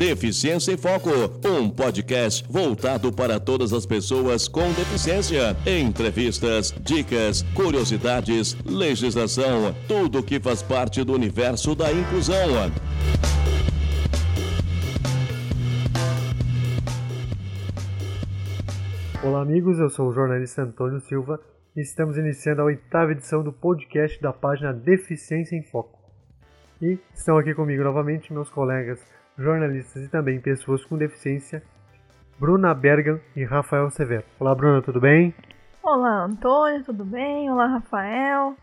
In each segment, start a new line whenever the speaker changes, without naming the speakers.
Deficiência em Foco, um podcast voltado para todas as pessoas com deficiência. Entrevistas, dicas, curiosidades, legislação, tudo que faz parte do universo da inclusão.
Olá, amigos. Eu sou o jornalista Antônio Silva e estamos iniciando a oitava edição do podcast da página Deficiência em Foco. E estão aqui comigo novamente meus colegas jornalistas e também pessoas com deficiência, Bruna Bergan e Rafael Severo. Olá, Bruna, tudo bem?
Olá, Antônio, tudo bem? Olá, Rafael.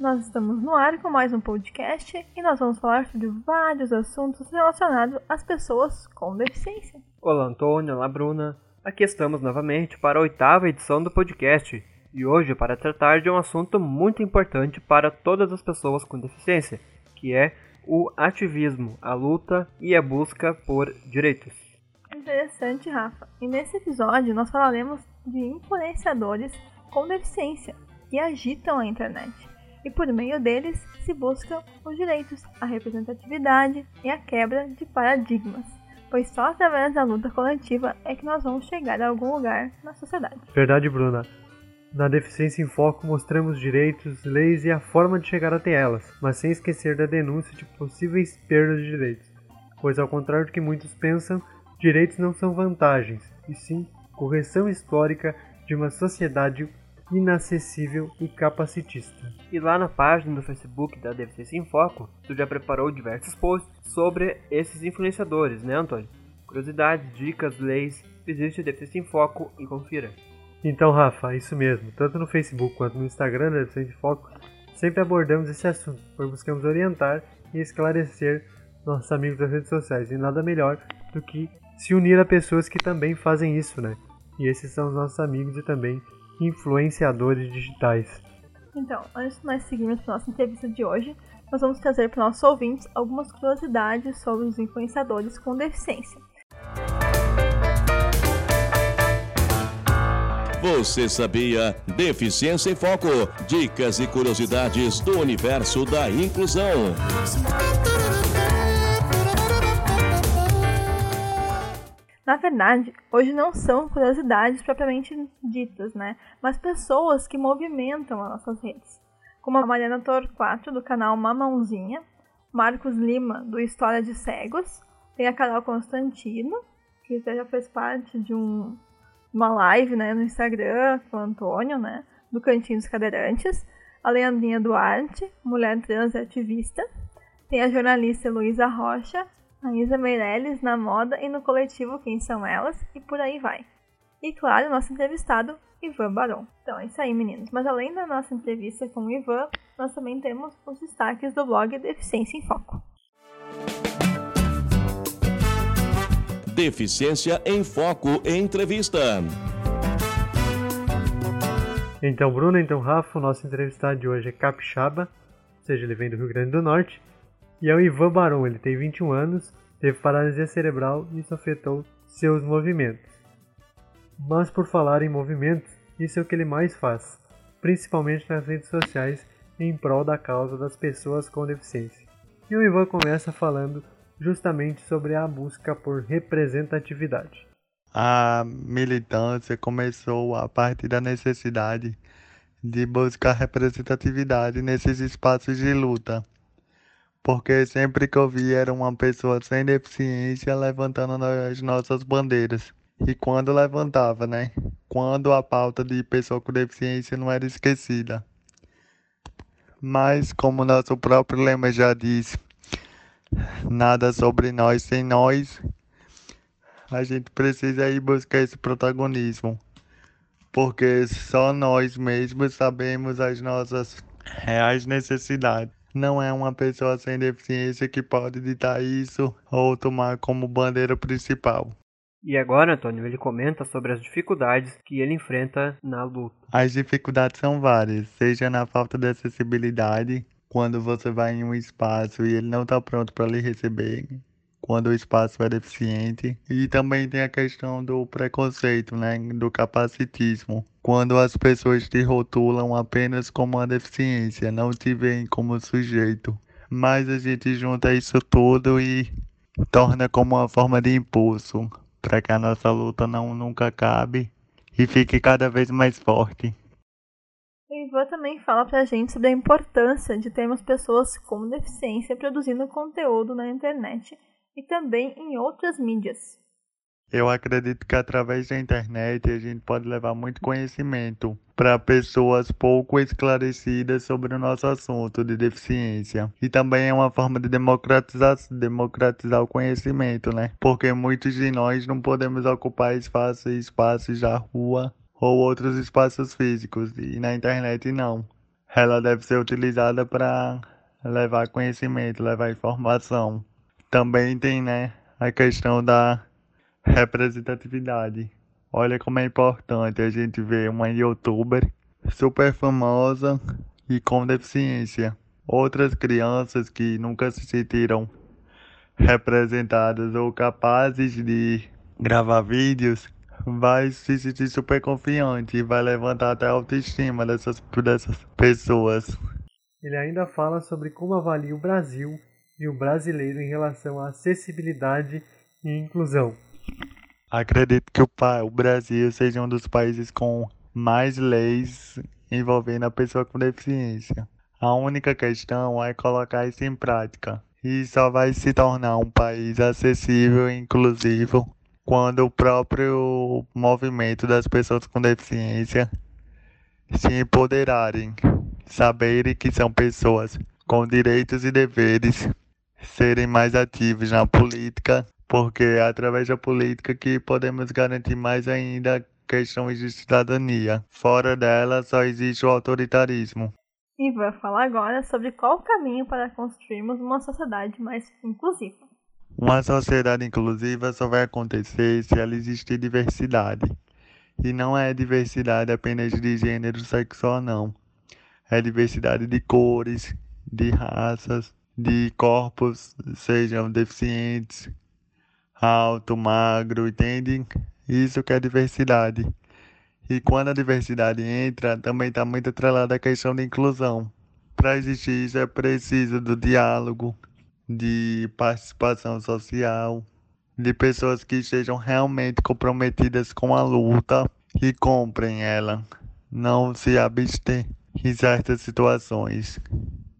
Nós estamos no ar com mais um podcast e nós vamos falar sobre vários assuntos relacionados às pessoas com deficiência.
Olá, Antônio. Olá, Bruna. Aqui estamos novamente para a oitava edição do podcast e hoje para tratar de um assunto muito importante para todas as pessoas com deficiência, que é o ativismo, a luta e a busca por direitos.
Interessante, Rafa. E nesse episódio nós falaremos de influenciadores com deficiência que agitam a internet. E por meio deles se buscam os direitos, a representatividade e a quebra de paradigmas. Pois só através da luta coletiva é que nós vamos chegar a algum lugar na sociedade.
Verdade, Bruna. Na Deficiência em Foco mostramos direitos, leis e a forma de chegar até elas, mas sem esquecer da denúncia de possíveis perdas de direitos, pois ao contrário do que muitos pensam, direitos não são vantagens, e sim correção histórica de uma sociedade inacessível e capacitista.
E lá na página do Facebook da Deficiência em Foco, tu já preparou diversos posts sobre esses influenciadores, né, Antônio? Curiosidades, dicas, leis, visite Deficiência em Foco e confira.
Então, Rafa, isso mesmo. Tanto no Facebook quanto no Instagram da Deficiência em Foco, sempre abordamos esse assunto, pois buscamos orientar e esclarecer nossos amigos das redes sociais. E nada melhor do que se unir a pessoas que também fazem isso, né? E esses são os nossos amigos e também influenciadores digitais.
Então, antes de nós seguirmos para nossa entrevista de hoje, nós vamos trazer para nossos ouvintes algumas curiosidades sobre os influenciadores com deficiência.
Você sabia? Deficiência em Foco. Dicas e curiosidades do universo da inclusão.
Na verdade, hoje não são curiosidades propriamente ditas, né? Mas pessoas que movimentam as nossas redes. Como a Mariana Torquato, do canal Mamãozinha, Marcos Lima, do História de Cegos, tem a Carol Constantino, que já fez parte de um, uma live né, no Instagram com o Antônio, né? Do Cantinho dos Cadeirantes. A Leandrinha Duarte, mulher trans e ativista. Tem a jornalista Luísa Rocha, a Isa Meirelles na moda e no coletivo Quem São Elas e por aí vai. E claro, nosso entrevistado, Ivan Baron. Então é isso aí, meninos. Mas além da nossa entrevista com o Ivan, nós também temos os destaques do blog Deficiência em Foco.
Deficiência em Foco Entrevista.
Então, Bruno, então, Rafa, o nosso entrevistado de hoje é capixaba, ou seja, ele vem do Rio Grande do Norte, e é o Ivan Baron. Ele tem 21 anos, teve paralisia cerebral e isso afetou seus movimentos. Mas por falar em movimentos, isso é o que ele mais faz, principalmente nas redes sociais em prol da causa das pessoas com deficiência. E o Ivan começa falando justamente sobre a busca por representatividade.
A militância começou a partir da necessidade de buscar representatividade nesses espaços de luta porque sempre que eu via era uma pessoa sem deficiência levantando as nossas bandeiras. E quando levantava, né? Quando a pauta de pessoa com deficiência não era esquecida. Mas, como nosso próprio lema já disse, nada sobre nós sem nós, a gente precisa ir buscar esse protagonismo. Porque só nós mesmos sabemos as nossas reais necessidades não é uma pessoa sem deficiência que pode ditar isso ou tomar como bandeira principal.
E agora, Antônio, ele comenta sobre as dificuldades que ele enfrenta na luta.
As dificuldades são várias, seja na falta de acessibilidade, quando você vai em um espaço e ele não está pronto para lhe receber, quando o espaço é deficiente. E também tem a questão do preconceito, né, do capacitismo, quando as pessoas te rotulam apenas como uma deficiência, não te veem como sujeito. Mas a gente junta isso tudo e torna como uma forma de impulso para que a nossa luta não nunca acabe e fique cada vez mais forte.
O Ivan também fala pra gente sobre a importância de termos pessoas com deficiência produzindo conteúdo na internet e também em outras mídias.
Eu acredito que através da internet a gente pode levar muito conhecimento para pessoas pouco esclarecidas sobre o nosso assunto de deficiência. E também é uma forma de democratizar, democratizar o conhecimento, né? Porque muitos de nós não podemos ocupar espaços, espaços da rua ou outros espaços físicos, e na internet não. Ela deve ser utilizada para levar conhecimento, levar informação. Também tem, né, a questão da representatividade. Olha como é importante a gente ver uma youtuber super famosa e com deficiência. Outras crianças que nunca se sentiram representadas ou capazes de gravar vídeos vai se sentir super confiante e vai levantar até a autoestima dessas, dessas pessoas.
Ele ainda fala sobre como avalia o Brasil e o brasileiro em relação à acessibilidade e inclusão.
Acredito que o, o Brasil seja um dos países com mais leis envolvendo a pessoa com deficiência. A única questão é colocar isso em prática. E só vai se tornar um país acessível e inclusivo quando o próprio movimento das pessoas com deficiência se empoderarem, saberem que são pessoas com direitos e deveres, serem mais ativos na política porque é através da política que podemos garantir mais ainda questões de cidadania. Fora dela só existe o autoritarismo.
E vai falar agora sobre qual o caminho para construirmos uma sociedade mais inclusiva.
Uma sociedade inclusiva só vai acontecer se ela existir diversidade. E não é diversidade apenas de gênero sexual, não. É diversidade de cores, de raças, de corpos, sejam deficientes, alto, magro, entende? Isso que é diversidade. E quando a diversidade entra, também está muito atrelada a questão da inclusão. Para existir isso é preciso do diálogo, de participação social, de pessoas que estejam realmente comprometidas com a luta e comprem ela, não se abster em certas situações.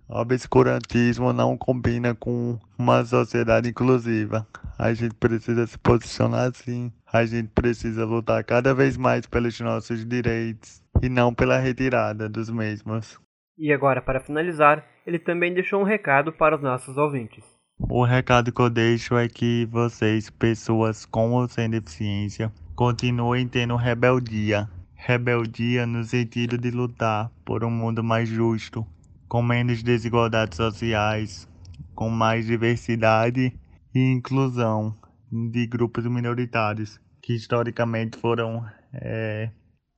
O obscurantismo não combina com uma sociedade inclusiva. A gente precisa se posicionar assim. A gente precisa lutar cada vez mais pelos nossos direitos e não pela retirada dos mesmos.
E agora, para finalizar, ele também deixou um recado para os nossos ouvintes.
O recado que eu deixo é que vocês, pessoas com ou sem deficiência, continuem tendo rebeldia. Rebeldia no sentido de lutar por um mundo mais justo, com menos desigualdades sociais, com mais diversidade e inclusão de grupos minoritários que historicamente foram é,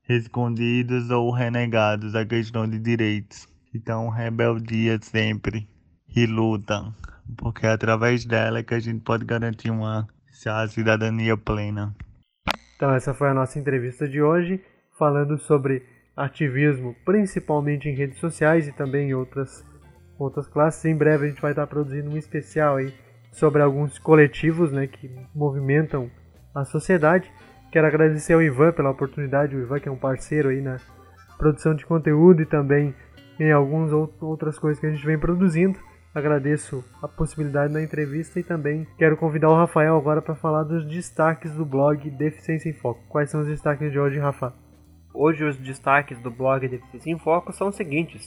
escondidos ou renegados a questão de direitos. Então, rebeldia sempre e luta, porque é através dela que a gente pode garantir uma cidadania plena.
Então, essa foi a nossa entrevista de hoje, falando sobre ativismo, principalmente em redes sociais e também em outras, outras classes. Em breve a gente vai estar produzindo um especial aí sobre alguns coletivos né, que movimentam a sociedade. Quero agradecer ao Ivan pela oportunidade, o Ivan que é um parceiro aí na produção de conteúdo e também em algumas outras coisas que a gente vem produzindo. Agradeço a possibilidade da entrevista e também quero convidar o Rafael agora para falar dos destaques do blog Deficiência em Foco. Quais são os destaques de hoje, Rafa?
Hoje os destaques do blog Deficiência em Foco são os seguintes: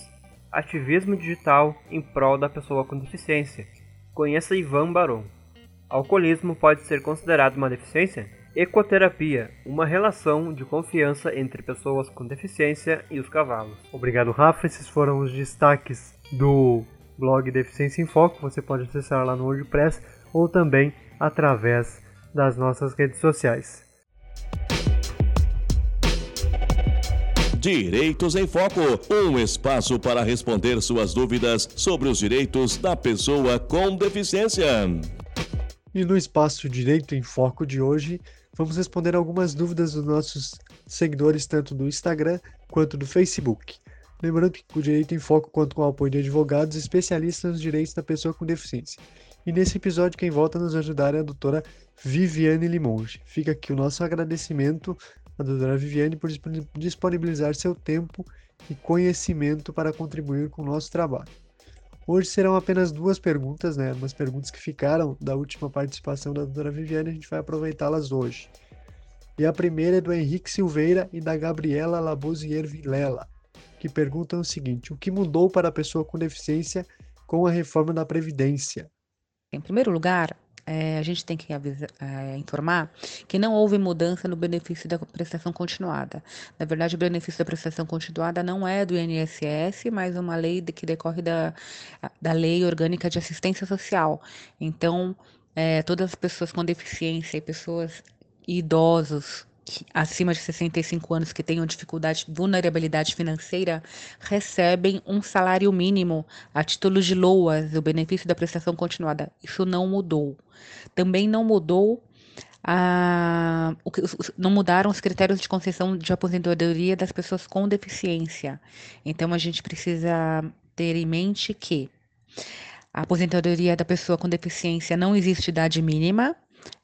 ativismo digital em prol da pessoa com deficiência, Conheça Ivan Baron. Alcoolismo pode ser considerado uma deficiência? Ecoterapia, uma relação de confiança entre pessoas com deficiência e os cavalos.
Obrigado, Rafa. Esses foram os destaques do blog Deficiência em Foco. Você pode acessar lá no WordPress ou também através das nossas redes sociais.
Direitos em Foco um espaço para responder suas dúvidas sobre os direitos da pessoa com deficiência.
E no espaço Direito em Foco de hoje, vamos responder algumas dúvidas dos nossos seguidores, tanto do Instagram quanto do Facebook. Lembrando que o Direito em Foco conta com o apoio de advogados especialistas nos direitos da pessoa com deficiência.
E nesse episódio, quem volta a nos ajudar é a doutora Viviane Limonge. Fica aqui o nosso agradecimento à doutora Viviane por disponibilizar seu tempo e conhecimento para contribuir com o nosso trabalho. Hoje serão apenas duas perguntas, né? Umas perguntas que ficaram da última participação da doutora Viviane, a gente vai aproveitá-las hoje. E a primeira é do Henrique Silveira e da Gabriela Labozier Vilela, que perguntam o seguinte: o que mudou para a pessoa com deficiência com a reforma da Previdência?
Em primeiro lugar, é, a gente tem que é, informar que não houve mudança no benefício da prestação continuada. Na verdade, o benefício da prestação continuada não é do INSS, mas uma lei que decorre da, da Lei Orgânica de Assistência Social. Então, é, todas as pessoas com deficiência e pessoas idosos acima de 65 anos que tenham dificuldade, vulnerabilidade financeira, recebem um salário mínimo a título de loas, o benefício da prestação continuada. Isso não mudou. Também não mudou a, o, não mudaram os critérios de concessão de aposentadoria das pessoas com deficiência. Então a gente precisa ter em mente que a aposentadoria da pessoa com deficiência não existe idade mínima,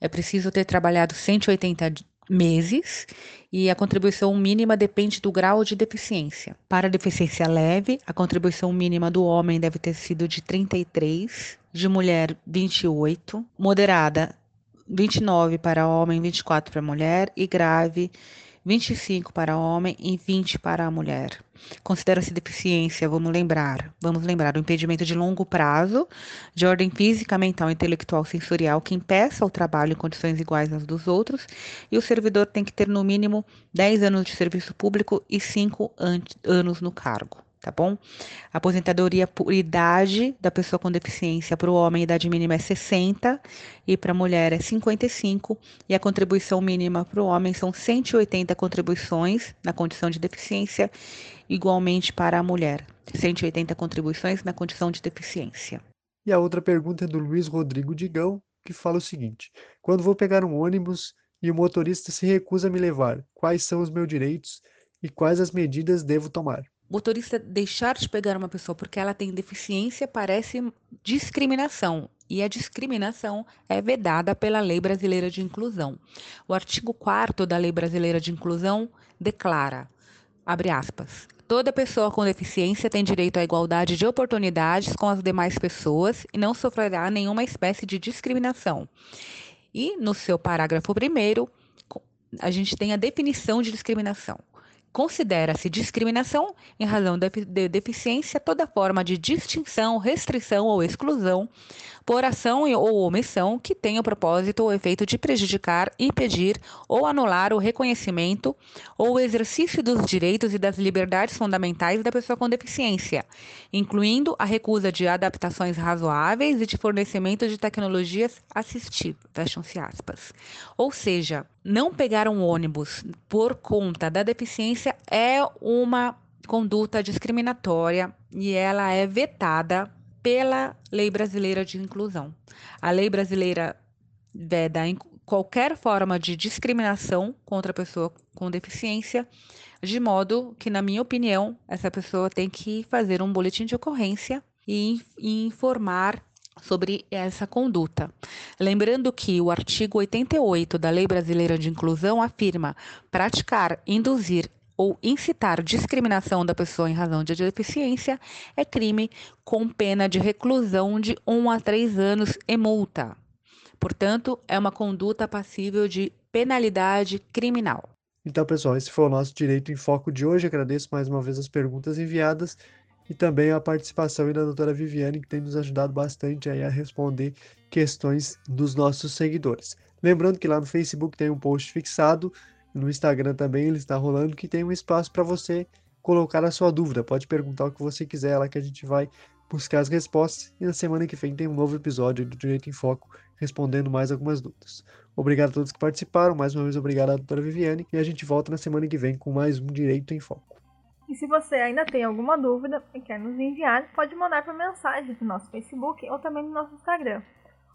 é preciso ter trabalhado 180 meses e a contribuição mínima depende do grau de deficiência. Para deficiência leve, a contribuição mínima do homem deve ter sido de 33, de mulher 28, moderada 29 para homem, 24 para mulher e grave 25 para homem e 20 para a mulher. Considera-se deficiência, vamos lembrar, vamos lembrar, o impedimento de longo prazo, de ordem física, mental, intelectual, sensorial, que impeça o trabalho em condições iguais às dos outros, e o servidor tem que ter no mínimo 10 anos de serviço público e 5 an anos no cargo tá bom? A aposentadoria por idade da pessoa com deficiência para o homem, idade mínima é 60 e para a mulher é 55 e a contribuição mínima para o homem são 180 contribuições na condição de deficiência, igualmente para a mulher, 180 contribuições na condição de deficiência.
E a outra pergunta é do Luiz Rodrigo Digão, que fala o seguinte: Quando vou pegar um ônibus e o motorista se recusa a me levar, quais são os meus direitos e quais as medidas devo tomar?
Motorista deixar de pegar uma pessoa porque ela tem deficiência parece discriminação. E a discriminação é vedada pela Lei Brasileira de Inclusão. O artigo 4 da Lei Brasileira de Inclusão declara, abre aspas, toda pessoa com deficiência tem direito à igualdade de oportunidades com as demais pessoas e não sofrerá nenhuma espécie de discriminação. E no seu parágrafo primeiro, a gente tem a definição de discriminação. Considera-se discriminação em razão de deficiência toda forma de distinção, restrição ou exclusão por ação ou omissão que tenha o propósito ou efeito de prejudicar, impedir ou anular o reconhecimento ou o exercício dos direitos e das liberdades fundamentais da pessoa com deficiência, incluindo a recusa de adaptações razoáveis e de fornecimento de tecnologias assistivas. Fecham-se aspas. Ou seja, não pegar um ônibus por conta da deficiência é uma conduta discriminatória e ela é vetada pela Lei Brasileira de Inclusão. A lei brasileira veda qualquer forma de discriminação contra a pessoa com deficiência, de modo que, na minha opinião, essa pessoa tem que fazer um boletim de ocorrência e, e informar sobre essa conduta. Lembrando que o artigo 88 da Lei Brasileira de Inclusão afirma praticar, induzir ou incitar discriminação da pessoa em razão de deficiência é crime com pena de reclusão de 1 a 3 anos e multa. Portanto, é uma conduta passível de penalidade criminal.
Então, pessoal, esse foi o nosso Direito em Foco de hoje. Agradeço mais uma vez as perguntas enviadas e também a participação da doutora Viviane, que tem nos ajudado bastante aí a responder questões dos nossos seguidores. Lembrando que lá no Facebook tem um post fixado no Instagram também ele está rolando que tem um espaço para você colocar a sua dúvida. Pode perguntar o que você quiser lá que a gente vai buscar as respostas. E na semana que vem tem um novo episódio do Direito em Foco respondendo mais algumas dúvidas. Obrigado a todos que participaram. Mais uma vez, obrigado à doutora Viviane. E a gente volta na semana que vem com mais um Direito em Foco.
E se você ainda tem alguma dúvida e quer nos enviar, pode mandar por mensagem no nosso Facebook ou também no nosso Instagram.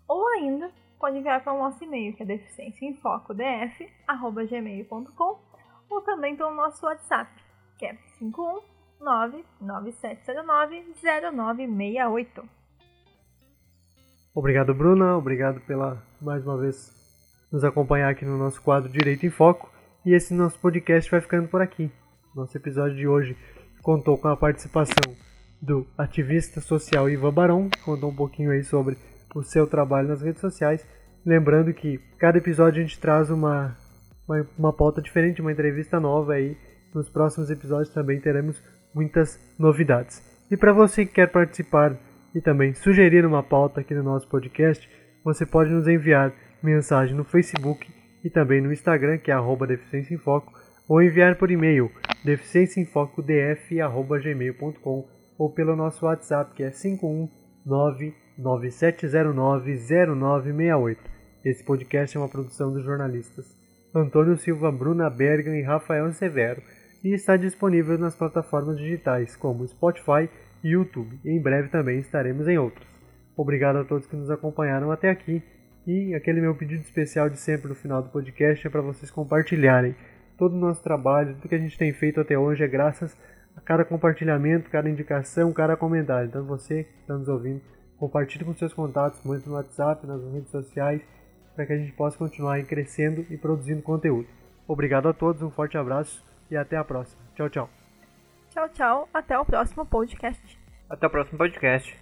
Ou ainda, pode enviar para o nosso e-mail, que é deficiênciaemfocodf.gmail.com ou também pelo nosso WhatsApp, que é 519 9709 0968.
Obrigado, Bruna. Obrigado pela mais uma vez nos acompanhar aqui no nosso quadro Direito em Foco. E esse nosso podcast vai ficando por aqui. Nosso episódio de hoje contou com a participação do ativista social Ivan Barão, que contou um pouquinho aí sobre o seu trabalho nas redes sociais. Lembrando que cada episódio a gente traz uma, uma, uma pauta diferente, uma entrevista nova aí. Nos próximos episódios também teremos muitas novidades. E para você que quer participar e também sugerir uma pauta aqui no nosso podcast, você pode nos enviar mensagem no Facebook e também no Instagram, que é arroba Deficiência em Foco, ou enviar por e-mail deficiênciaemfocodf.gmail.com ou pelo nosso WhatsApp, que é 51997090968. Esse podcast é uma produção dos jornalistas Antônio Silva, Bruna Bergan e Rafael Severo e está disponível nas plataformas digitais como Spotify e YouTube. Em breve também estaremos em outras. Obrigado a todos que nos acompanharam até aqui e aquele meu pedido especial de sempre no final do podcast é para vocês compartilharem todo o nosso trabalho, tudo que a gente tem feito até hoje é graças a cada compartilhamento, cada indicação, cada comentário. Então você que está nos ouvindo, compartilhe com seus contatos, mande no WhatsApp, nas redes sociais, para que a gente possa continuar crescendo e produzindo conteúdo. Obrigado a todos, um forte abraço e até a próxima. Tchau, tchau.
Tchau, tchau. Até o próximo podcast.
Até o próximo podcast.